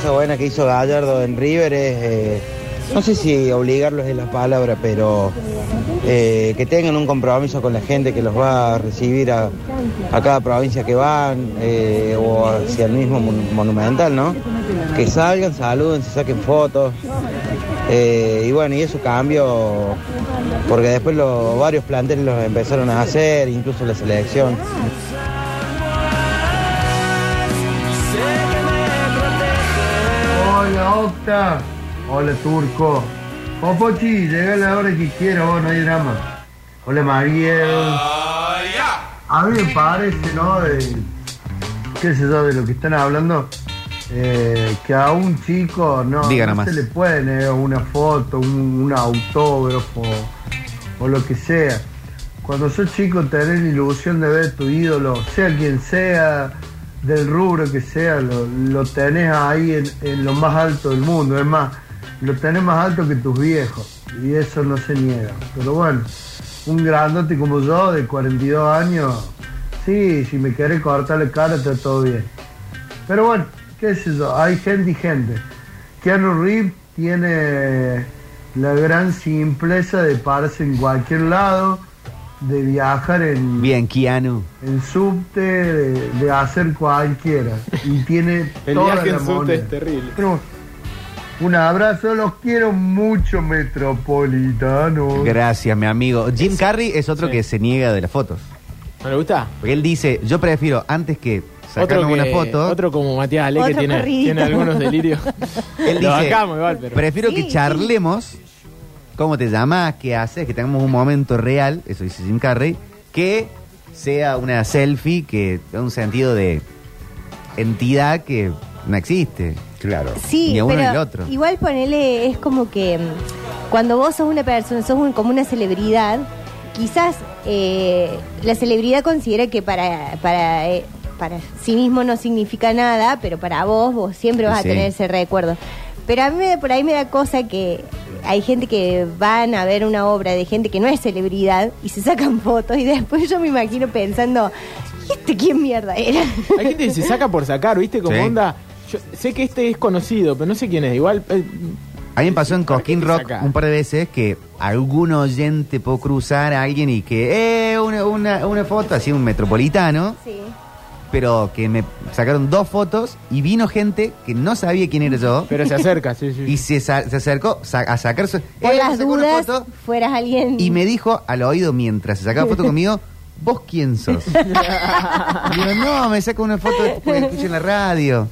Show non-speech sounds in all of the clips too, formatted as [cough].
cosa buena que hizo Gallardo en River es, eh, no sé si obligarlos es la palabra, pero eh, que tengan un compromiso con la gente que los va a recibir a, cada provincia que van, eh, o hacia el mismo mon- monumental, ¿no? Que salgan, saluden, se saquen fotos. Y bueno, y eso cambió, porque después los varios planteles los empezaron a hacer, incluso la selección. Octa. Hola Turco. Popochi, llega la hora que quiera, vos, no hay drama. Hola Mariel. A mí me parece, ¿no? De, qué sé yo, de lo que están hablando, eh, que a un chico no, Diga no se le puede negar una foto, un, un autógrafo o lo que sea. Cuando sos chico tenés la ilusión de ver tu ídolo, sea quien sea, del rubro que sea, lo, lo tenés ahí en, en lo más alto del mundo. Es más, lo tenés más alto que tus viejos. Y eso no se niega. Pero bueno, un grandote como yo, de 42 años, sí, si me querés cortar la cara, está todo bien. Pero bueno, qué sé yo, hay gente y gente. Keanu Reeves tiene la gran simpleza de pararse en cualquier lado, de viajar en, Bien, Keanu. en subte, de, de hacer cualquiera. Y tiene El toda viaje la en subte es terrible. Pero, un abrazo, los quiero mucho, metropolitano. Gracias, mi amigo. Jim Carrey es otro Sí. que se niega de las fotos. ¿No le gusta? Porque él dice, yo prefiero antes que sacarme que- una foto, Otro como Matías Ale que tiene, tiene algunos delirios. él Lo dice, bancamos igual, pero. prefiero Sí, que sí. Cómo te llamas, qué haces, que tengamos un momento real, eso dice Jim Carrey, que sea una selfie que da un sentido de entidad que no existe. Claro. Sí, Ni a uno pero ni al otro. igual ponele, es como que mm, cuando vos sos una persona, sos un- como una celebridad, quizás eh, la celebridad considera que para, para, eh, para sí mismo no significa nada, pero para vos, vos siempre vas Sí. a tener ese recuerdo. Pero a mí me- por ahí me da cosa que hay gente que van a ver una obra de gente que no es celebridad y se sacan [laughs] fotos y después yo me imagino pensando, ¿y este quién mierda era? Hay gente que se saca por sacar, ¿viste? Como Sí. onda. Yo sé que este es conocido, pero no sé quién es. Igual. eh, A mí me pasó en ¿Para qué Cosquín Rock saca? un par de veces que algún oyente pudo cruzar a alguien y que, eh, una, una, una foto, así un metropolitano, sí. Pero que me sacaron dos fotos y vino gente que no sabía quién era yo pero se acerca, sí, sí. y se, sa- se acercó sa- a sacar su... Por eh, las sacó una dudas, foto fueras alguien... y me dijo al oído mientras se sacaba foto conmigo, ¿vos quién sos? Y [laughs] digo, no, me saco una foto porque escucho en la radio,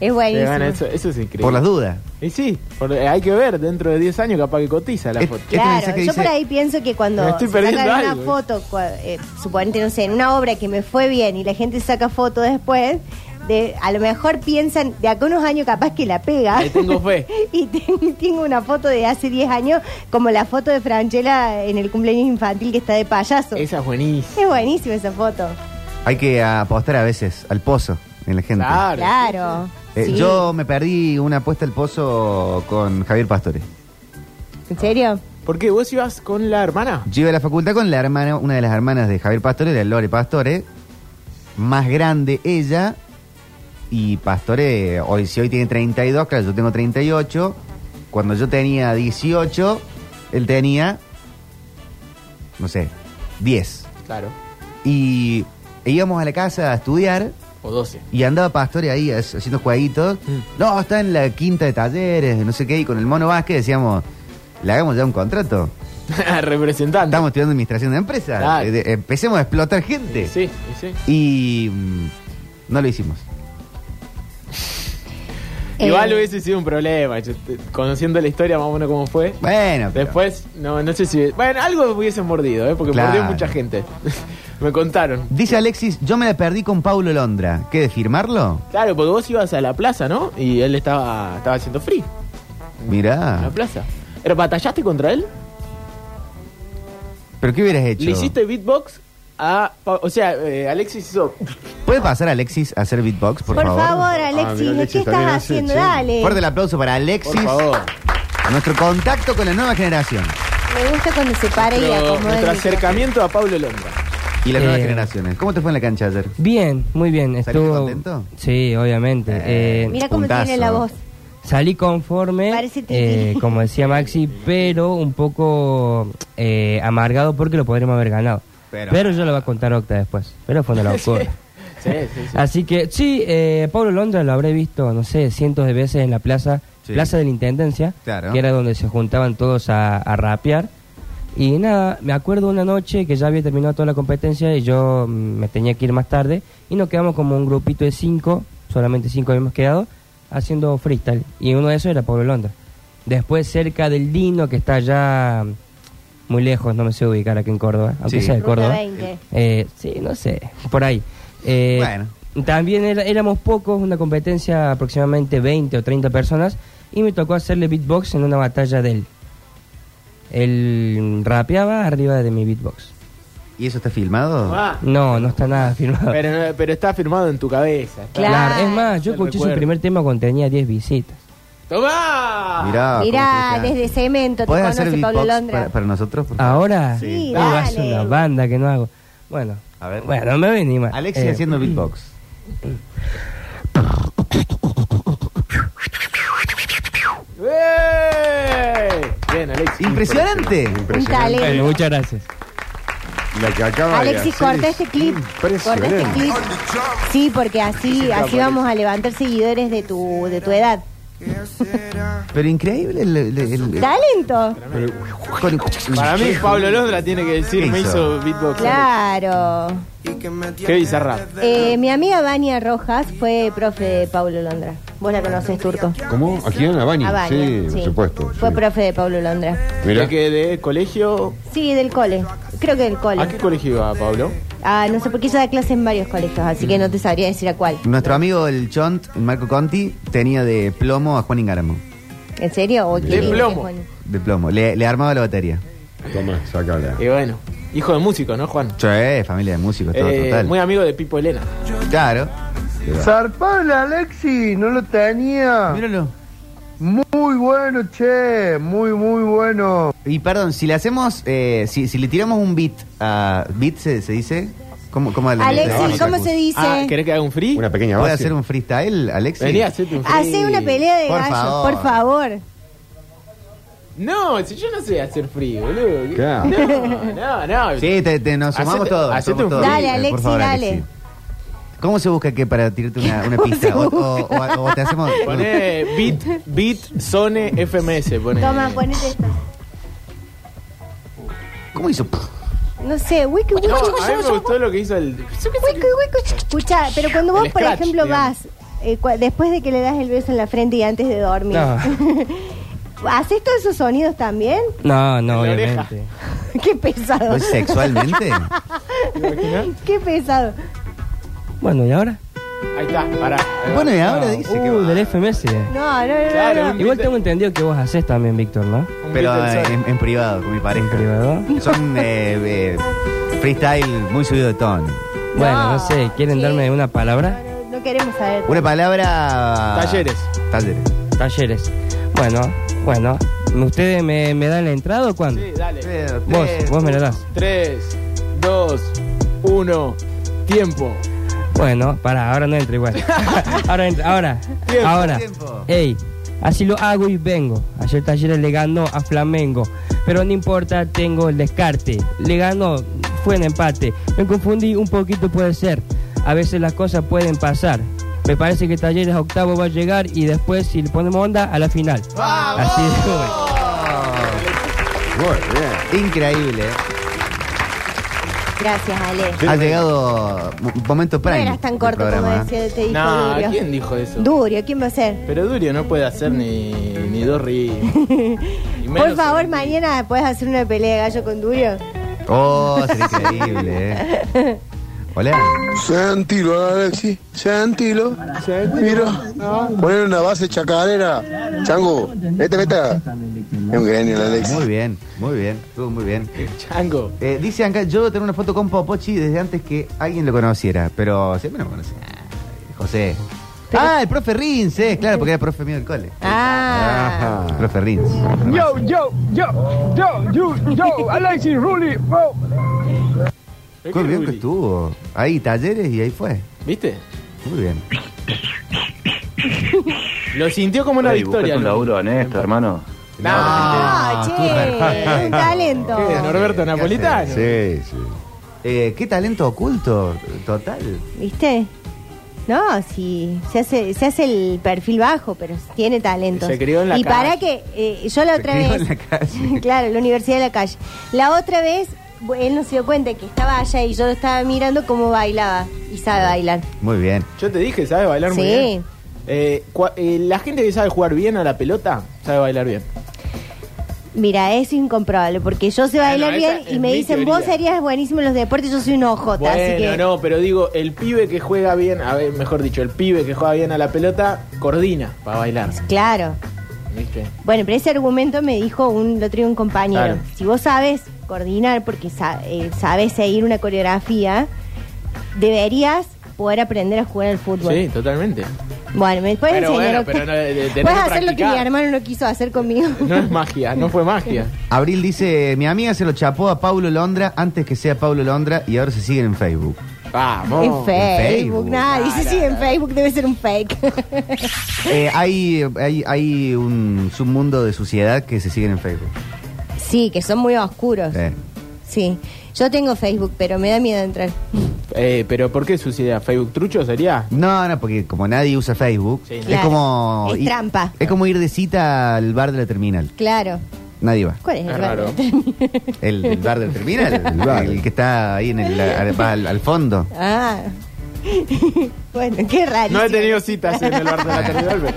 Es buenísimo. eso es increíble. por las dudas. Y sí, eh, hay que ver, dentro de 10 años capaz que cotiza la foto. Este Claro, yo dice- por ahí pienso que cuando estoy se sacan una algo, foto, eh, suponete, no sé, en una obra que me fue bien y la gente saca foto después, de, a lo mejor piensan, de acá unos años capaz que la pega. Tengo fe. [laughs] y ten- tengo una foto de hace 10 años, como la foto de Franchella en el cumpleaños infantil que está de payaso. Esa es buenísima. Es buenísima esa foto. Hay que apostar a veces al pozo en la gente. Claro. Claro. Eh, Sí. Yo me perdí una apuesta al pozo con Javier Pastore. ¿En serio? ¿Por qué? ¿Vos ibas con la hermana? Yo iba a la facultad con la hermana, una de las hermanas de Javier Pastore, de Lore Pastore, más grande ella, y Pastore, hoy si hoy tiene 32, claro, yo tengo 38, cuando yo tenía 18, él tenía, no sé, 10. Claro. Y íbamos a la casa a estudiar, O 12. y andaba Pastore ahí ha- haciendo jueguitos. Mm. No, está en la quinta de talleres, no sé qué, y con el mono Vázquez decíamos, le hagamos ya un contrato. [laughs] Representante. Estamos estudiando administración de empresas. Claro. Eh, de- empecemos a explotar gente. Sí, sí. Y mm, no lo hicimos. [laughs] Igual Eh, hubiese sido un problema. yo te- conociendo la historia más o menos cómo fue. Bueno, pero- Después, no, no sé si. Bueno, algo hubiesen mordido, ¿eh? porque Claro. mordió mucha gente. [laughs] Me contaron. Dice Alexis, yo me la perdí con Paulo Londra. ¿Qué, de firmarlo? Claro, porque vos ibas a la plaza, ¿no? Y él estaba, estaba haciendo free en la Mirá. plaza. ¿Pero batallaste contra él? ¿Pero qué hubieras hecho? Le hiciste beatbox a. Pa- O sea, eh, Alexis hizo. ¿Puede pasar Alexis a hacer beatbox, por, Por, favor, Alexis, mira, Alexis ¿qué estás hace, haciendo? Dale. Fuerte el aplauso para Alexis. Por favor. Nuestro contacto con la nueva generación. Me gusta cuando se para y Nuestro, acomoda el nuestro micrófono. acercamiento a Pablo Londra. Y las nuevas Eh, generaciones. ¿Cómo te fue en la cancha ayer? Bien, muy bien. ¿Saliste Estuvo... contento? Sí, obviamente. Eh, Eh, Mira cómo puntazo. tiene la voz. salí conforme, Parece eh, como decía Maxi, pero un poco eh, amargado porque lo podríamos haber ganado. Pero- Pero, yo lo voy a contar Octa después. Pero fue una [laughs] locura. Sí, sí, sí. Así que sí, eh, Pablo Londra lo habré visto, no sé, cientos de veces en la plaza, Sí. plaza de la Intendencia, Claro. que era donde se juntaban todos a, a rapear. Y nada, me acuerdo una noche que ya había terminado toda la competencia y yo mm, me tenía que ir más tarde y nos quedamos como un grupito de cinco, solamente cinco habíamos quedado, haciendo freestyle. Y uno de esos era Pablo Londra. Después cerca del Dino, que está allá mm, muy lejos, no me sé ubicar aquí en Córdoba, aunque Sí. sea de Córdoba. 20. Eh, sí, no sé, por ahí. Eh, Bueno. También era- éramos pocos, una competencia aproximadamente 20 o 30 personas, y me tocó hacerle beatbox en una batalla de él. Él rapeaba arriba de mi beatbox. ¿Y eso está filmado? Ah, No, no está nada firmado. pero, pero está firmado en tu cabeza. está- Claro. es más, yo escuché su primer tema cuando tenía 10 visitas. ¡Tomá! Mirá. Desde cemento te ¿Puedes hacer conoce Pablo Londra. para, para nosotros? por? Ahora, Sí, hace dale. una banda que no hago. Bueno, A ver. bueno, me vení mal. Alexis Eh, haciendo beatbox. ¡Eh! Bien, Alex. Impresionante. Un Bueno, talento. muchas gracias. La que acaba de Alexis, hacer corta es este clip. Corta este Impresionante. clip. Sí, porque así, así vamos a levantar seguidores de tu, de tu edad. Pero increíble el... el- el- el- Talento. con- Para mí, Pablo Londra tiene que decir, ¿Qué me hizo? hizo beatbox. Claro. Qué bizarra. Eh, mi amiga Vania Rojas fue profe de Pablo Londra. Vos la conocés, Turco. ¿Cómo? ¿Aquí en la Bani? A Vania, Sí, por supuesto. Fue sí. profe de Pablo Londra. Mira, ¿De qué? ¿De colegio? Sí, del cole. Creo que del cole. ¿A qué colegio iba, Pablo? Ah, no sé, porque ella da clase en varios colegios, así que no te sabría decir a cuál. Nuestro amigo el Chont, Marco Conti, tenía de plomo a Juan Ingaramo. ¿En serio? ¿O qué De lindo plomo. Juan. De plomo. Le, le armaba la batería. toma, sácala. Y bueno, hijo de músico, ¿no, Juan? Sí, familia de músicos, todo Eh, total. muy amigo de Pipo Elena. Claro. Zarpale, Alexi, no lo tenía. Míralo. Muy bueno, che, muy, muy bueno. Y perdón, si le hacemos, eh, si, si le tiramos un beat a... ¿Beat se, se dice? ¿Cómo, cómo le- Alexis, ¿cómo se dice? Ah, ¿querés que haga un free? Una pequeña ¿Puede hacer un freestyle, Alexis? Vení, hacete un free. Hace una pelea de Por gallos, favor. por favor. No, si yo no sé hacer free, boludo. Claro. No, no, no. Sí, te, te- nos sumamos Hacete- todos. hacete somos un todos. free. Dale, Alexis, dale. ¿Cómo se busca que para tirarte una, una [laughs] ¿Cómo pista? O, o- o- o te hacemos... [laughs] Poné beat, beat, zone, FMS. Poné. Toma, ponete esto. ¿Cómo hizo? No sé, wiki, wiki, No, wiki, a mí me gustó lo que hizo el. wiki, wiki. Escucha, pero cuando vos, El por scratch, ejemplo, digamos. vas, eh, cua- después de que le das el beso en la frente y antes de dormir, No. [laughs] ¿haces todos esos sonidos también? No, no, En la oreja. obviamente. Qué pesado. ¿Pues sexualmente? Qué pesado. Bueno, ¿y ahora? Ahí está, pará. bueno, y ahora No, dice que uh, va. del FMS. No, no, no, Claro, no. un- Igual tengo entendido que vos haces también, Víctor, ¿no? Un Pero eh, en, en privado, con mi En pareja. privado. Son [laughs] eh, eh, freestyle muy subido de tono. Bueno, no sé, ¿quieren Sí. darme una palabra? No, no queremos saber. Una palabra... Talleres. Talleres. Talleres. Bueno, bueno. ¿Ustedes me, me dan la entrada o cuándo? Sí, dale. Vos, vos me la das. 3, 2, 1, tiempo. Bueno, para, ahora no entro igual. [laughs] ahora entra, ahora. Tiempo, ahora. tiempo. Ey, así lo hago y vengo. Ayer Talleres le ganó a Flamengo. Pero no importa, tengo el descarte. Le ganó, fue en empate. Me confundí un poquito, puede ser. A veces las cosas pueden pasar. Me parece que Talleres a octavo va a llegar y después, si le ponemos onda, a la final. Así de Muy bien. Increíble. ¿Eh? Gracias, Ale. Ha llegado un momento No prime. eras tan corto como programa, decía, te dijo No, Durio. ¿quién dijo eso? Durio, ¿quién va a ser? Pero Durio no puede hacer ni, ni dos ríos. [laughs] Por favor, mañana puedes hacer una pelea de gallo con Durio. ¿eh? Oh, sería increíble. ¿eh? [laughs] Hola. Sentilo, Alexi, sentilo. Mira, poner una base chacarera. Chango, vete, vete. Es un genio, el Alexi. Muy bien, muy bien. Estuvo muy bien. Chango. Eh, dice acá, yo tengo una foto con Popochi desde antes que alguien lo conociera, pero siempre no me conoce. Ah, José. Ah, el profe Rins, eh, claro, porque era profe mío del cole. Ah. El profe Rins. Yo, yo, yo, yo, yo, yo, Alexis Rulli, bro. Qué bien que estuvo. Ahí, talleres y ahí fue. ¿Viste? Muy bien. Lo sintió como una victoria. un ¿no? laburo honesto, hermano. No, Ah, che, un talento. ¿Qué? Norberto Napolitano. Sí, sí. Eh, qué talento oculto, total. ¿Viste? No, si se hace, se hace el perfil bajo, pero tiene talento. Se crió en la Y calle. para que eh, yo la Se otra crió vez, en la calle. [laughs] claro, la universidad de la calle. La otra vez él no se dio cuenta que estaba allá y yo lo estaba mirando cómo bailaba y sabe bailar. Muy bien. Yo te dije, sabe bailar muy Sí. bien. Eh, eh, la gente que sabe jugar bien a la pelota, sabe bailar bien. Mira, es incomprobable porque yo sé bailar Bueno, esa bien y me dicen, teoría. vos serías buenísimo en los deportes, yo soy un ojota, así Bueno, que no, pero digo, el pibe que juega bien, a ver, mejor dicho, el pibe que juega bien a la pelota, coordina para bailar. claro. ¿Viste? Bueno, pero ese argumento me dijo un, lo traía un compañero. Claro. Si vos sabes coordinar porque sa- eh, sabes seguir una coreografía, deberías poder aprender a jugar al fútbol. Sí, totalmente. Bueno, me puedes Pero enseñar. bueno, pero no, de- puedes hacer lo que mi hermano no quiso hacer conmigo. [laughs] No es magia, no fue magia. Abril dice, mi amiga se lo chapó a Paulo Londra antes que sea Paulo Londra y ahora se siguen en Facebook. Vamos. en Facebook, nadie se sigue en Facebook, debe ser un fake. Eh, hay, hay, hay un submundo de suciedad que se siguen en Facebook. Sí, que son muy oscuros. Sí. Yo tengo Facebook, pero me da miedo entrar. Eh, pero ¿por qué suciedad? ¿Facebook trucho sería? No, no, porque como nadie usa Facebook, Sí. es Claro. como... Es ir- trampa. Es como ir de cita al bar de la terminal. Claro. Nadie va. ¿Cuál es el Es raro? raro. El, el bar del terminal, [laughs] el, bar. el que está ahí en el, al, al- al fondo. Ah. [laughs] bueno, qué raro. No he tenido citas en el bar de la terminal,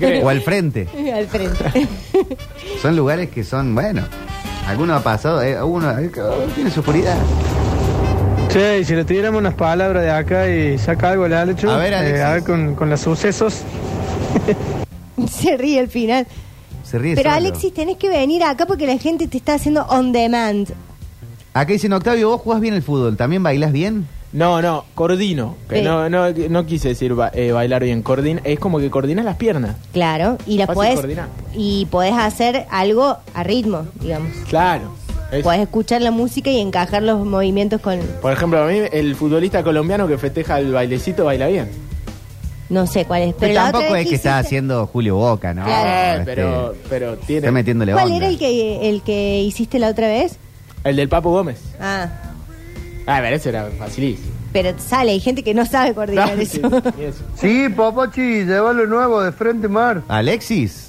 pero. O al frente. [laughs] Al frente. Son lugares que son, bueno, alguno ha pasado, eh, uno eh, tiene su oscuridad. Che, y si le tuviéramos unas palabras de acá y saca algo el Alechu, A ver, Alexis. eh, a ver con, con los sucesos. [laughs] Se ríe al final. Se ríe Pero solo. Alexis, tenés que venir acá porque la gente te está haciendo on demand. Acá dicen, Octavio, vos jugás bien el fútbol, ¿también bailás bien? No, no, coordino. Que Sí. no, no, no quise decir ba- eh, bailar bien. Coordina, es como que coordinas las piernas. Claro, y la Fácil podés coordinar. y podés hacer algo a ritmo, digamos. Claro. Es- Podés escuchar la música y encajar los movimientos con por ejemplo, a mí el futbolista colombiano que festeja el bailecito baila bien. no sé cuál es, pero Pero tampoco es que está haciendo Julio Boca, ¿no? Claro. Eh, Este, pero, pero tiene. Está metiéndole ¿Cuál onda. era el que el que hiciste la otra vez? El del Papo Gómez. Ah, Ah, pero eso era facilísimo. pero sale, hay gente que no sabe coordinar [laughs] No, eso. sí, y [laughs] eso. Sí, Popochi, llévalo nuevo de frente mar. Alexis.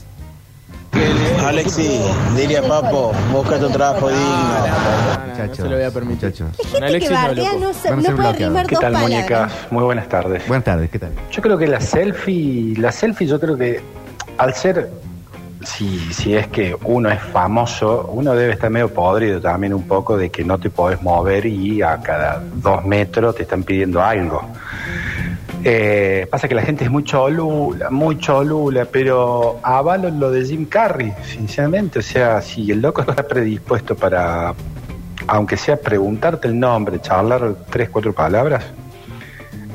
Alexi, diría Papo, búscate un trabajo digno. No, no, no, no Muchachos, se lo voy a permitir. muchachos. Hay Con gente Alexis que no, bardea no, sa- Van a no ser puede bloqueados. rimar ¿Qué dos tal, palabras. muñecas? Muy buenas tardes. Buenas tardes, ¿qué tal? Yo creo que la selfie, la selfie yo creo que al ser, si, si es que uno es famoso, uno debe estar medio podrido también un poco de que no te podés mover y a cada dos metros te están pidiendo algo. Eh, pasa que la gente es muy cholula, muy cholula, pero avalo lo de Jim Carrey, sinceramente. O sea, si el loco está predispuesto para, aunque sea preguntarte el nombre, charlar tres, cuatro palabras,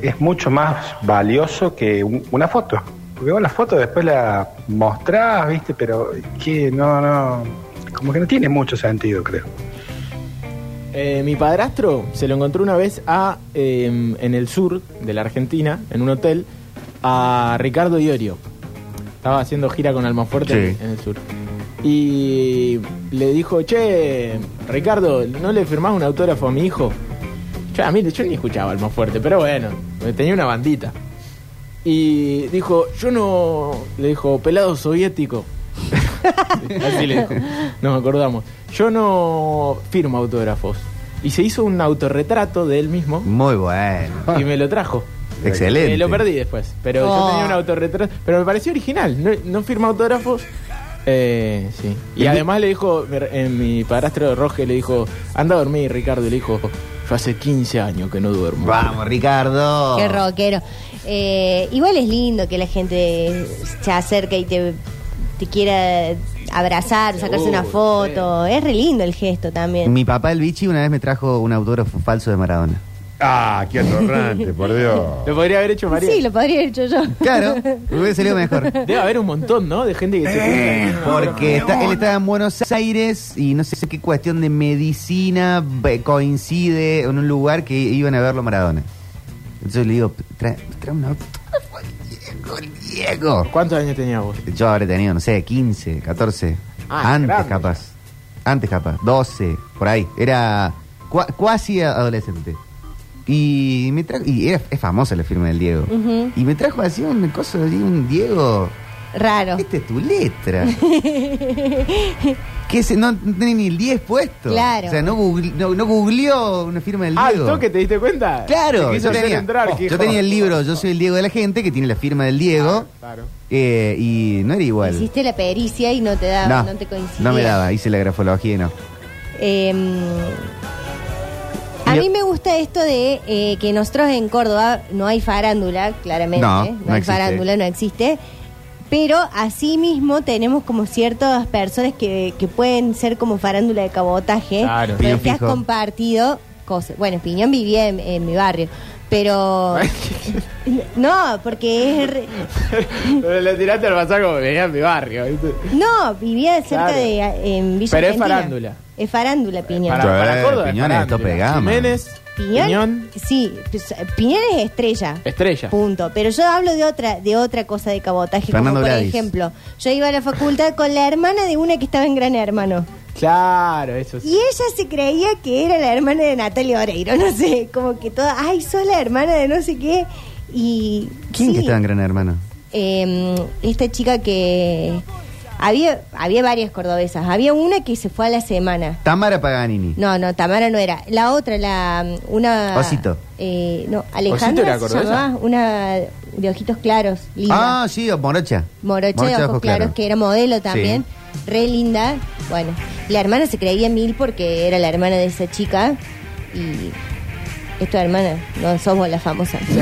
es mucho más valioso que un- una foto. Porque vos la foto después la mostrás, ¿viste? Pero que no, no. Como que no tiene mucho sentido, creo. Eh, mi padrastro se lo encontró una vez a eh, en el sur de la Argentina, en un hotel, a Ricardo Iorio. Estaba haciendo gira con Almafuerte Sí. en el sur. Y le dijo, che, Ricardo, ¿no le firmás un autógrafo a mi hijo? Yo, a mí, yo ni escuchaba Almafuerte, pero bueno, tenía una bandita. Y dijo, yo no... Le dijo, pelado soviético. [laughs] Así le dijo. Nos acordamos. Yo no firmo autógrafos. Y se hizo un autorretrato de él mismo Muy bueno. y me lo trajo. Excelente. Eh, lo perdí después. Pero yo Oh. tenía un autorretrato. Pero me pareció original. No, no firma autógrafos. Eh, sí. Y además le dijo, en mi padrastro Roge le dijo, anda a dormir, Ricardo. Y le dijo, yo hace 15 años que no duermo. Vamos, Ricardo. Qué rockero. Eh, igual es lindo que la gente se acerque y te, te quiera abrazar, sacarse una foto. Es re lindo el gesto también. Mi papá, el bichi, una vez me trajo un autógrafo falso de Maradona. Ah, qué atorrante, por Dios. [laughs] Lo podría haber hecho María. Sí, lo podría haber hecho yo. Claro, [laughs] hubiera salido mejor. Debe haber un montón, ¿no? De gente que se junta. Porque está- él estaba en Buenos Aires y no sé qué cuestión de medicina ve- coincide en un lugar que iban a verlo Maradona. Entonces le digo, trae, trae un autógrafo al Diego, el Diego. ¿Cuántos años tenías vos? Yo habré tenido, no sé, 15, 14. Ah, antes grande. capaz. Antes capaz. 12, por ahí. Era cua- cuasi adolescente. Y me trajo, y era, es famosa la firma del Diego. Y me trajo así una cosa, así, un Diego. Raro. Esta es tu letra. [laughs] que se, no, tenía ni el 10 puesto. Claro. O sea, no, google- no, no googleó una firma del Ah, ¿al Diego. toque te diste cuenta? Claro, yo tenía, entrar, oh, yo tenía el libro Yo soy el Diego de la gente, que tiene la firma del Diego, Claro. eh, y no era igual. Hiciste la pericia y no te daba, no, te coincidía. no me daba, hice la grafología y no. Eh, a mí me gusta esto de eh, que nosotros en Córdoba no hay farándula, claramente. No, No, no hay existe. farándula, no existe. Pero asimismo tenemos como ciertas personas que, que pueden ser como farándula de cabotaje. Claro. Piñón que has fijo. compartido cosas. Bueno, Piñón vivía en, en mi barrio. Pero. [laughs] no, porque es. re- [laughs] Pero le tiraste al pasar como venía en mi barrio. ¿viste? No, vivía cerca Claro. de. En Villa Pero es Argentina. farándula. Es farándula, Piñón. Para, para Córdoba es Piñón es farándula. tope de gama. Jiménez, Piñón, Piñón, sí, pues, Piñón es estrella. Estrella. Punto. Pero yo hablo de otra, de otra cosa de cabotaje. Fernando como por Gladys. ejemplo, yo iba a la facultad con la hermana de una que estaba en Gran Hermano. Claro, eso sí. Y ella se creía que era la hermana de Natalia Oreiro, no sé, como que toda, ay, sos la hermana de no sé qué. Y. ¿Quién sí, que estaba en Gran Hermano? eh, esta chica que. Había, había varias cordobesas. Había una que se fue a la semana. Tamara Paganini. No, no, Tamara no era. La otra, la una. Osito. Eh, no, ¿Osito Alejandra era se cordobesa? llamaba, una de ojitos claros, linda. Ah, sí, Morocha. Morocha de ojos claros, que era modelo también. Re linda. Bueno, la hermana se creía mil porque era la hermana de esa chica. Y esta hermana, no somos la famosa. Sí,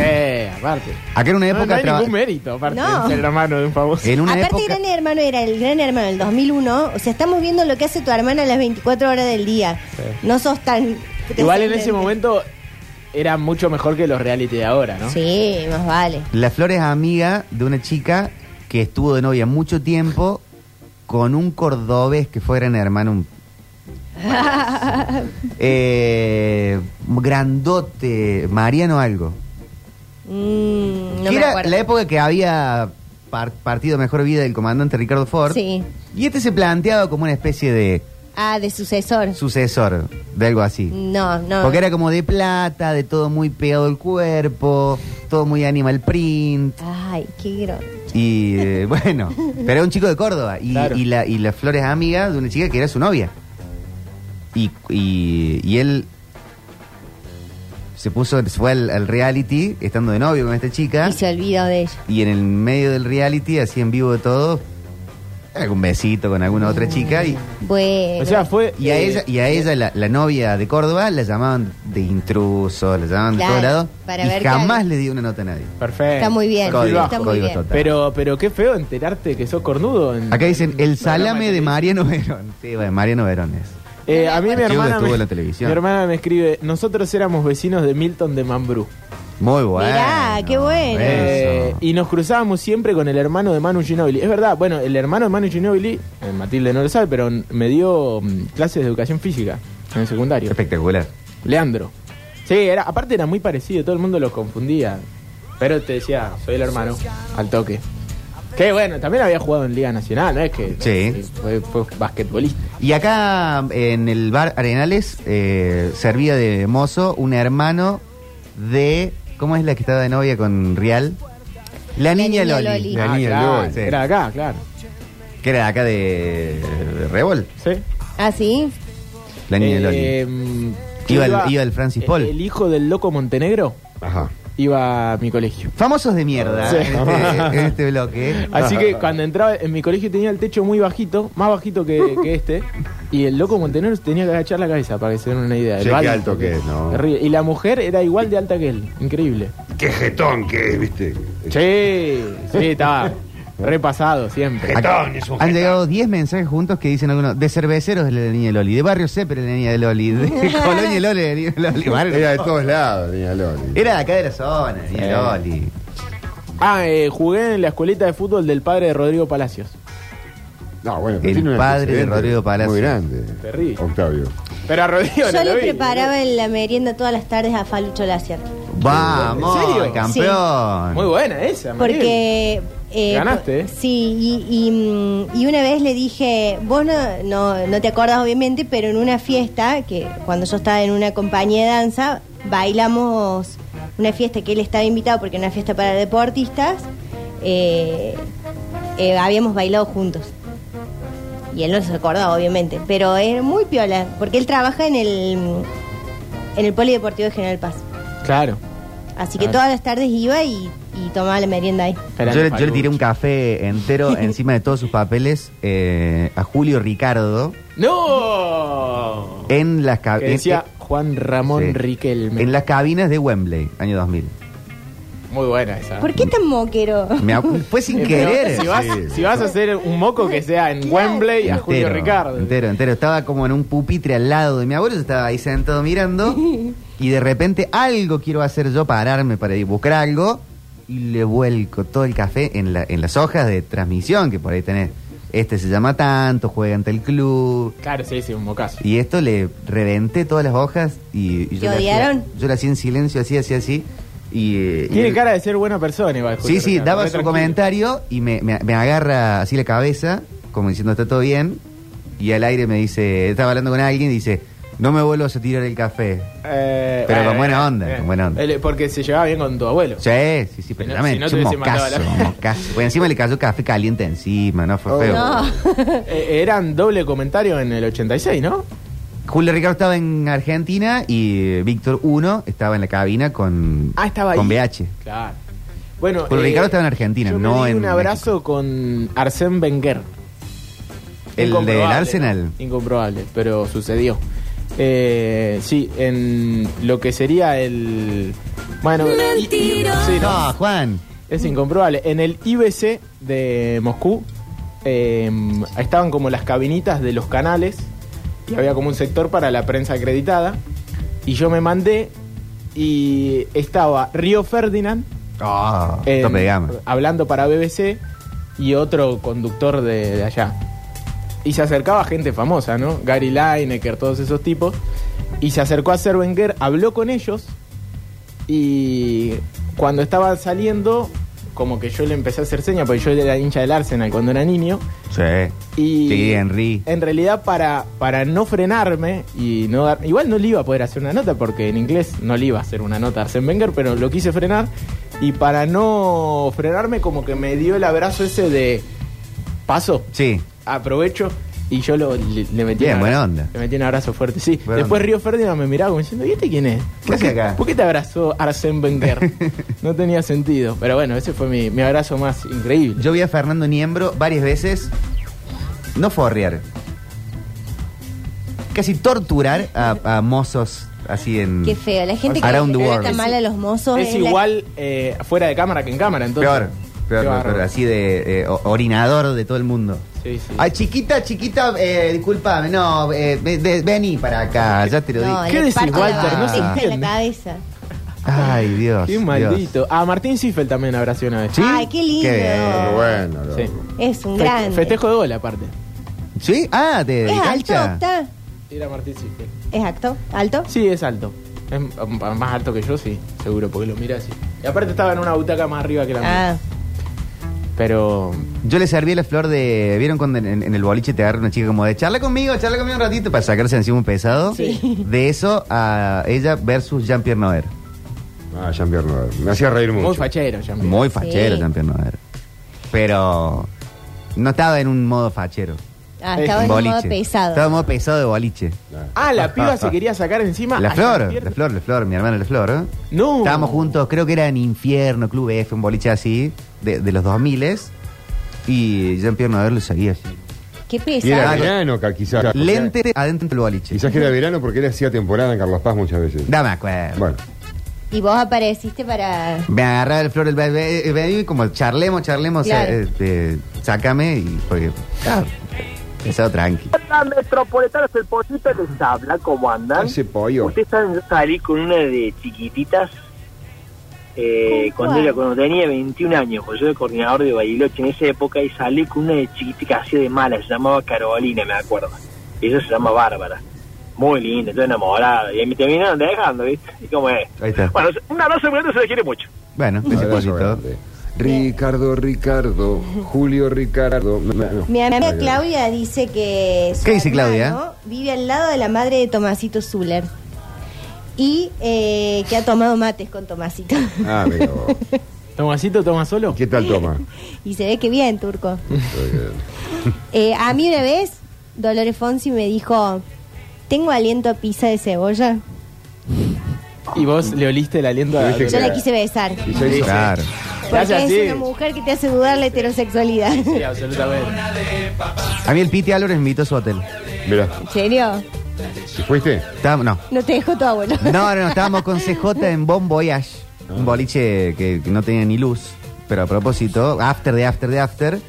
aparte. Acá en una No, no época hay traba- ningún mérito, aparte, No. de ser hermano de un famoso. En una Aparte, época. Gran Hermano era el Gran Hermano del 2001. O sea, estamos viendo lo que hace tu hermana a las 24 horas del día. Sí. No sos tan. Igual en ese momento era mucho mejor que los reality de ahora, ¿no? Sí, más vale. La Flor es amiga de una chica que estuvo de novia mucho tiempo con un cordobés que fue gran hermano. un- [laughs] eh, grandote, Mariano algo. Mm, no que me era acuerdo. la época que había par- partido Mejor Vida del comandante Ricardo Ford. Sí. Y este se planteaba como una especie de Ah, de sucesor. sucesor de algo así. No, no. Porque era como de plata, de todo muy pegado al cuerpo, todo muy animal print. Ay, qué grosso. Y eh, [laughs] bueno, pero era un chico de Córdoba. Y, Claro. y la, y la Flor es amiga de una chica que era su novia. Y, y, y él se puso, se fue al, al reality estando de novio con esta chica. Y se olvidó de ella. Y en el medio del reality, así en vivo de todo, algún besito con alguna otra chica. Y, Bueno. O sea, fue. y a eh, ella, y a ella la, la novia de Córdoba, la llamaban de intruso, la llamaban Claro, de todos lados. para y ver jamás le dio una nota a nadie. Perfecto. Está muy bien. Código, está muy bien. total. Pero, pero qué feo enterarte que sos cornudo. en- Acá dicen el salame de. Mariano Verón. Sí, bueno, Mariano Verón es. Eh, a mí mi hermana, me, en la televisión. mi hermana me escribe, nosotros éramos vecinos de Milton de Mambrú. Muy bueno. Mirá, qué bueno. Eh, y nos cruzábamos siempre con el hermano de Manu Ginobili. Es verdad, bueno, el hermano de Manu Ginobili, eh, Matilde no lo sabe, pero me dio mm, clases de educación física en el secundario. Espectacular. Leandro. Sí, era, aparte era muy parecido, todo el mundo lo confundía. Pero te decía, soy el hermano, al toque. Que bueno, también había jugado en Liga Nacional, ¿no? Es que Sí. fue, fue basquetbolista. Y acá en el bar Arenales eh, servía de mozo un hermano de. ¿Cómo es la que estaba de novia con Real? La niña, niña Loli. Loli. La Ah, niña claro, Loli. sí. Era acá, claro. Que era de acá de, de Rebol. Sí. Ah, sí. La niña Eh, Loli. mm, Iba el- iba- iba el Francis Paul. El hijo del loco Montenegro Ajá. Iba a mi colegio. Famosos de mierda Sí. en, este, en este bloque. [laughs] Así que cuando entraba en mi colegio tenía el techo muy bajito, más bajito que, que este, y el loco Montenegro tenía que agachar la cabeza para que se den una idea. Sí, qué alto que es, ¿no? Terrible. Y la mujer era igual de alta que él, increíble. Qué jetón que es, ¿viste? Sí, sí, estaba. Repasado siempre. Acá han llegado 10 mensajes juntos que dicen algunos de cerveceros de la niña de Loli, de Barrio Cepre de la niña de Loli, de Colonia de Loli de la niña de Loli. Barrio- Era de todos lados, niña Loli. Era de acá de la zona, niña de Loli. Ah, eh, jugué en la escuelita de fútbol del padre de Rodrigo Palacios. No, bueno, pero El tiene padre de Rodrigo Palacio. Muy grande. Terrible. Octavio. Pero a Rodrigo Yo no le vi. preparaba en la merienda todas las tardes a Falucho Lacier. Vamos, ¿En serio? el campeón. Muy buena esa, Mariel. Porque... eh, Ganaste. Sí, y, y, mm, y una vez le dije, vos no, no, no te acuerdas obviamente, pero en una fiesta, que cuando yo estaba en una compañía de danza, bailamos una fiesta que él estaba invitado porque era una fiesta para deportistas, eh, eh, habíamos bailado juntos. Y él no se acordaba, obviamente, pero era muy piola, porque él trabaja en el, en el Polideportivo de General Paz. Claro. Así que todas las tardes iba y, y tomaba la merienda ahí. Yo, le- yo le Falucho. tiré un café entero [laughs] encima de todos sus papeles eh, a Julio Ricardo ¡No! en las Que cabinas. decía Juan Ramón Riquelme. En las cabinas de Wembley, año 2000. Muy buena esa. ¿Por qué tan moquero? Me acu- fue sin [laughs] pero querer. Si vas, si vas a hacer un moco que sea en Wembley a Julio Ricardo. Entero, entero. Estaba como en un pupitre al lado de mi abuelo, yo estaba ahí sentado mirando [laughs] y de repente algo quiero hacer yo, pararme para ir a buscar algo y le vuelco todo el café en, la, en las hojas de transmisión que por ahí tenés. Este se llama tanto, juega ante el club. Claro, sí, sí, un mocazo. Y esto le reventé todas las hojas y, y ¿Te yo, le odiaron? hacía, yo le hacía en silencio, así, así, así. Y, eh, y Tiene cara de ser buena persona, igual. Sí, sí, daba su tranquilo. comentario y me, me- me agarra así la cabeza, como diciendo está todo bien. Y al aire me dice, estaba hablando con alguien y dice, no me vuelvas a tirar el café. Eh, Pero con eh, buena onda, eh, con buena onda. él- porque se llevaba bien con tu abuelo. Sí, sí, sí, pero Si no- si no. Bueno, encima le cayó café caliente encima, ¿no? Fue feo. No. [laughs] Eh, eran doble comentario en el 86, ¿no? Julio Ricardo estaba en Argentina y Víctor Uno estaba en la cabina con, Ah, estaba ahí. con BH. Claro. Bueno, Julio Ricardo estaba en Argentina, yo no en un abrazo con Arsène Wenger. El del Arsenal. Incomprobable, pero sucedió. Eh, sí, en lo que sería el... Bueno, y- sí, no, No, Juan. es incomprobable. En el IBC de Moscú eh, estaban como las cabinitas de los canales y había como un sector para la prensa acreditada. Y yo me mandé y estaba Río Ferdinand Oh, en- tope de gama. hablando para BBC y otro conductor de, de allá. Y se acercaba gente famosa, ¿no? Gary Lineker, todos esos tipos. Y se acercó a Ser Wenger, habló con ellos. Y cuando estaban saliendo, como que yo le empecé a hacer señas, porque yo era hincha del Arsenal cuando era niño. Sí. Y Sí, Henry. en realidad para, para no frenarme y no dar... Igual no le iba a poder hacer una nota porque en inglés no le iba a hacer una nota a Arsène Wenger, pero lo quise frenar. Y para no frenarme como que me dio el abrazo ese de paso, Sí. Aprovecho y yo lo, le, le metí Bien, un buena abrazo, onda. Le metí un abrazo fuerte, sí. Buena Después onda. Río Ferdinand me miraba como diciendo, ¿y este quién es? ¿Qué hace acá? ¿Por qué te abrazó Arsène Wenger? [laughs] no tenía sentido. Pero bueno, ese fue mi, mi abrazo más increíble. Yo vi a Fernando Niembro varias veces, no forrear, casi torturar a, a mozos así en... Qué feo. La gente que Around the trata mal a los mozos. Es es la- igual eh, fuera de cámara que en cámara, entonces. Peor, peor, así de eh, orinador de todo el mundo. Sí, sí. Ay, chiquita, chiquita, eh, discúlpame, no, eh, ve- ve- vení para acá, ya te lo No, dije. ¿Qué decís, Walter? No se pija en la entiende. cabeza. Ay, Dios. Qué Dios. maldito. A Martín Sifel también abració una vez. ¿Sí? Ay, qué lindo. Qué bueno, loco. Sí. Es un Fe- grande. Festejo de gol, aparte. ¿Sí? Ah, de, de ¿Es alto, cancha. Octa? Era Martín Sifel. ¿Es alto? ¿Alto? Sí, es alto. Es m- más alto que yo, sí, seguro, porque lo mira así. Y aparte estaba en una butaca más arriba que la mía. Ah, Pero. Yo le serví la flor de. ¿Vieron cuando en, en el boliche te agarra una chica como de charla conmigo, charla conmigo un ratito para sacarse encima un pesado? Sí. [laughs] De eso a ella versus Jean-Pierre Noer. Ah, Jean-Pierre Noël. Me hacía reír mucho. Muy fachero, ya. Muy fachero Sí. Jean-Pierre Noer. Pero no estaba en un modo fachero. Ah estaba en modo pesado. Estaba en modo pesado de boliche. Ah, la piba se quería sacar encima. La a flor, Jean-Pierre. la flor, la flor, mi hermana la flor. ¿eh? No. Estábamos juntos, creo que era en Infierno, Club F, un boliche así, de, de los 2000 y Jean-Pierre Noer lo seguía así. Qué Y era pesado. verano, ca- quizás. Lente adentro del boliche. Quizás que era verano porque él hacía temporada en Carlos Paz muchas veces. Dame acuerdo. Bueno, Y vos apareciste para... Me agarraba el flor del bebé, bebé, y como charlemos, charlemos, Claro. eh, eh, sácame y porque, claro, pensado tranqui. La metropolitana el pollito les habla, ¿cómo andan? Ese pollo. Ustedes saben, salí con una de chiquititas eh, ¿Con cuando, era, cuando tenía 21 años, pues yo era coordinador de Bariloche en esa época y salí con una de chiquitica así de mala, se llamaba Carolina, me acuerdo. Y ella se llama Bárbara. Muy linda, estoy enamorada. Y me terminaron dejando, ¿viste? ¿Y cómo es? Ahí está. Bueno, un abrazo grande, se le quiere mucho. Bueno, ese grande. Ricardo, Ricardo, Julio, Ricardo. No, no. Mi amiga Claudia dice que su ¿Qué dice Claudia? vive al lado de la madre de Tomasito Zuller y eh, que ha tomado mates con Tomasito. Ah, pero. [laughs] Tomasito toma solo. ¿Qué tal toma? y se ve que bien, turco. [laughs] Eh, a mí una vez, Dolores Fonsi me dijo, tengo aliento a pizza de cebolla. Y vos le oliste el aliento a... Yo la quise besar. Y se hizo- Claro. Porque hace es así. una mujer que te hace dudar la heterosexualidad. Sí, absolutamente. A mí el Piti Álvarez me invitó a su hotel. Mira, ¿En serio? ¿y fuiste? Estábamos- no. No te dejó tu abuelo. No, no, no, estábamos con CJ en Bon Voyage, un boliche que, que no tenía ni luz, pero a propósito, after de after de after,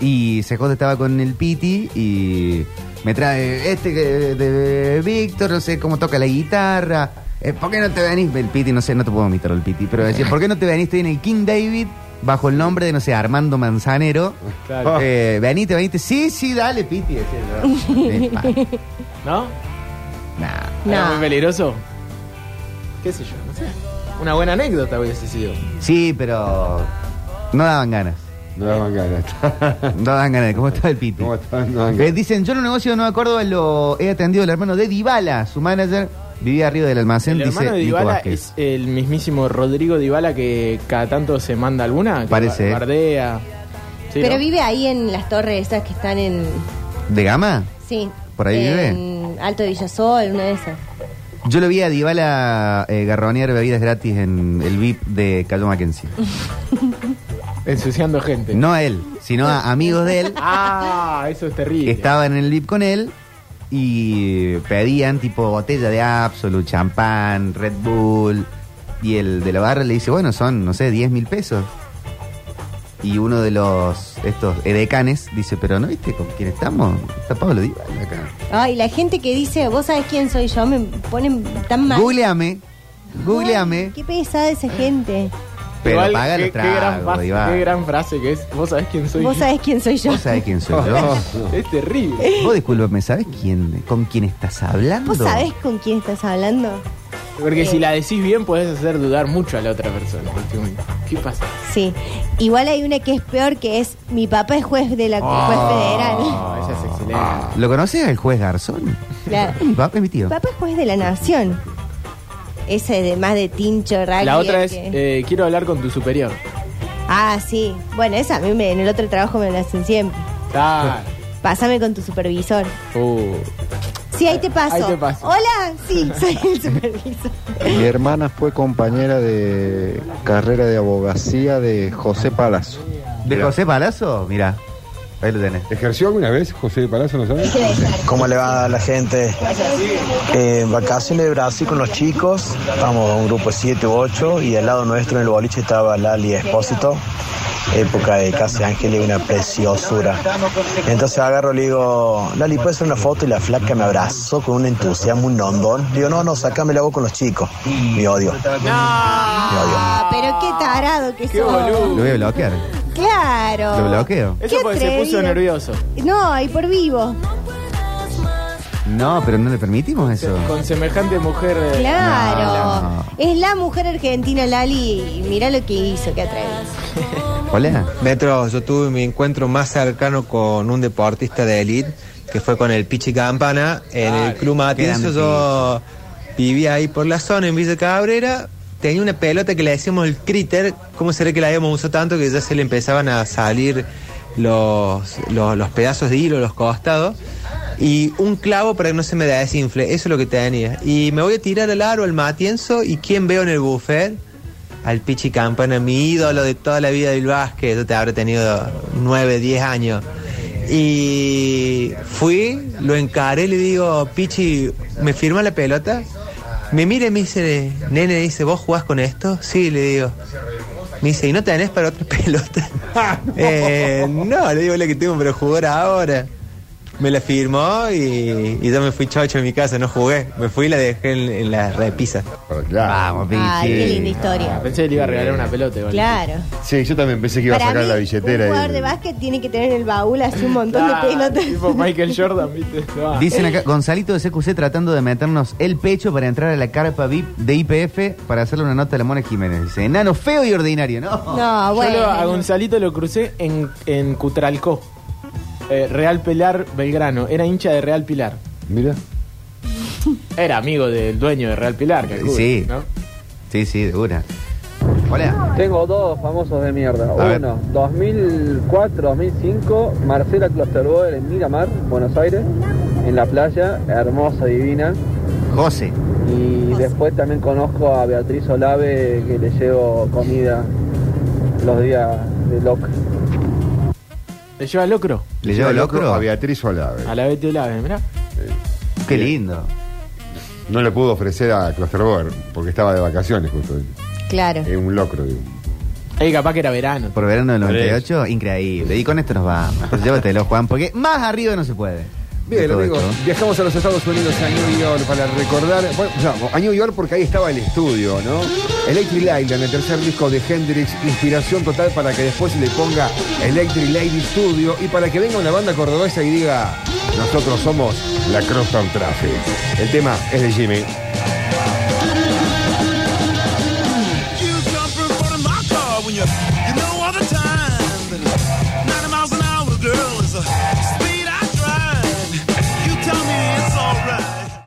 y CJ estaba con el Piti y me trae este que de Víctor, no sé cómo toca la guitarra, eh, ¿por qué no te venís? El Piti, no sé, no te puedo imitar el Piti, pero decía, ¿por qué no te venís? Estoy en el King David, bajo el nombre de, no sé, Armando Manzanero. Claro. Eh, venite, venite, sí, sí, dale, Piti. decía yo. [laughs] ¿No? nah. ¿Era No. muy peligroso? ¿Qué sé yo? No sé. Una buena anécdota hubiese sido. Sí, pero no daban ganas. No daban ganas. [laughs] No daban ganas. ¿Cómo estaba el Piti? ¿Cómo están? No daban Eh, ganas. dicen, yo en un negocio de Nueva Córdoba lo he atendido el hermano de Dybala, su manager, vivía arriba del almacén, El hermano dice de Nico Dybala Vázquez. es el mismísimo Rodrigo Dybala que cada tanto se manda alguna. que Parece. ba- Bardea. Sí, Pero ¿no? vive ahí en las torres esas que están en... ¿De gama? Sí. ¿Por ahí vive? En Alto de Villasol, una de esas. Yo lo vi a Dybala eh, garronear bebidas gratis en el VIP de Cayo Mackenzie. [laughs] Ensuciando gente. No a él, sino a amigos de él Ah, eso es terrible. que estaban en el VIP con él y pedían tipo botella de Absolut, champán, Red Bull. Y el de la barra le dice, bueno, son, no sé, 10 mil pesos. Y uno de los, estos edecanes, dice, pero ¿no viste con quién estamos? Está Pablo Dybala acá. Ay, la gente que dice, vos sabés quién soy yo, me ponen tan mal. Googleame, googleame, Ay, Qué pesada esa gente. Pero Igual, paga qué, los qué gran qué gran frase que es. Vos sabés quién soy Vos yo. sabés quién soy yo. ¿Vos sabés quién soy yo? [laughs] Es terrible. Vos discúlpame, ¿sabés quién, con quién estás hablando? ¿Vos sabés con quién estás hablando? Porque si la decís bien, podés hacer dudar mucho a la otra persona. ¿Qué pasa? Sí. Igual hay una que es peor, que es mi papá es juez de la Ah. juez federal. Ah, esa es excelente. ¿Lo conoces al juez Garzón? Claro. [laughs] Mi papá, es mi tío. Mi papá es juez de la nación. Ese de más de tincho, rugby. La otra es, que- eh, quiero hablar con tu superior. Ah, sí. Bueno, esa a mí me- en el otro trabajo me la hacen siempre. [laughs] Pásame con tu supervisor. Uh, Sí, ahí te paso. Ahí te paso. Hola, sí, [laughs] soy el supervisor. Mi hermana fue compañera de carrera de abogacía de José Palazzo. ¿De José Palazzo? Mira, ahí lo tenés. ¿Ejerció alguna vez José de Palazzo, no sabes? ¿Cómo le va a la gente? Eh, vacaciones de Brasil con los chicos, estamos un grupo de 7 u 8 y al lado nuestro en el boliche estaba Lali Espósito, época de Casi Ángeles, una preciosura. Entonces agarro, le digo, Lali, ¿puedes hacer una foto? Y la flaca me abrazó con un entusiasmo, un hondón. Le digo, no, no, sacame la hago con los chicos. Me odio. Me odio. Pero qué tarado que boludo. Lo voy a bloquear. Claro. Lo bloqueo. Eso Qué porque se puso nervioso. No, y por vivo. No, pero no le permitimos eso. Con semejante mujer. eh, Claro. no. Es la mujer argentina, Lali, y mira lo que hizo, qué atrevido. [laughs] Hola. Metro, yo tuve mi encuentro más cercano con un deportista de élite, que fue con el Pichi Campana, en el Club Matienzo. grande Yo vivía ahí por la zona, en Villa Cabrera. Tenía una pelota que le decíamos el critter, ¿cómo será que la habíamos usado tanto que ya se le empezaban a salir los, los, los pedazos de hilo, los costados? Y un clavo para que no se me desinfle, eso es lo que tenía. Y me voy a tirar al aro, al Matienzo, ¿y quién veo en el buffet? al Pichi Campana, mi ídolo de toda la vida del básquet, yo te habré tenido 9, 10 años. Y fui, lo encaré, le digo, Pichi, ¿me firma la pelota? Me mira y me dice, nene, dice, ¿vos jugás con esto? Sí, le digo. Me dice, ¿y no tenés para otra [laughs] pelota? [laughs] eh, no, le digo la que tengo para jugar ahora. Me la firmó y, y yo me fui chocho a mi casa, no jugué. Me fui y la dejé en, en la repisa. Vamos, Ay, qué linda historia. Pensé que le iba a regalar una pelota. igual. Claro. Sí, yo también pensé que iba a sacar mí, la un billetera. jugador y- de básquet tiene que tener en el baúl así un montón Ah, de pelotas. Tipo Michael Jordan, ¿viste? No. Dicen acá, Gonzalito de CQC tratando de meternos el pecho para entrar a la carpa VIP de IPF para hacerle una nota a la Mona Jiménez. Dice, enano feo y ordinario, ¿no? No, Yo bueno. lo- a Gonzalito lo crucé en, en Cutralcó. Eh, Real Pilar Belgrano. Era hincha de Real Pilar. Mira. Era amigo del dueño de Real Pilar, calculo, Sí. ¿no? Sí, sí, de una. Hola. Tengo dos famosos de mierda. A. Uno, 2004-2005, Marcela Klosterboer en Miramar, Buenos Aires, en la playa, hermosa, divina. José. Y después también conozco a Beatriz Olave, que le llevo comida los días de loca. ¿Le lleva locro? ¿Le lleva locro? A Beatriz Olave. A la Betty Olave, mirá. Qué lindo. No le pudo ofrecer a Klosterboer porque estaba de vacaciones justo. Claro. Es un locro, digo. Ey, capaz que era verano. Por verano del 98, increíble. Y con esto nos vamos. Entonces llévatelo, Juan, porque más arriba no se puede. Bien, amigos, esto. viajamos a los Estados Unidos, a New York, para recordar. Bueno, o sea, a New York porque ahí estaba el estudio, ¿no? Electric Island, el tercer disco de Hendrix, inspiración total para que después se le ponga Electric Lady Studio y para que venga una banda cordobesa y diga: Nosotros somos la Crosstown Traffic. El tema es de Jimmy.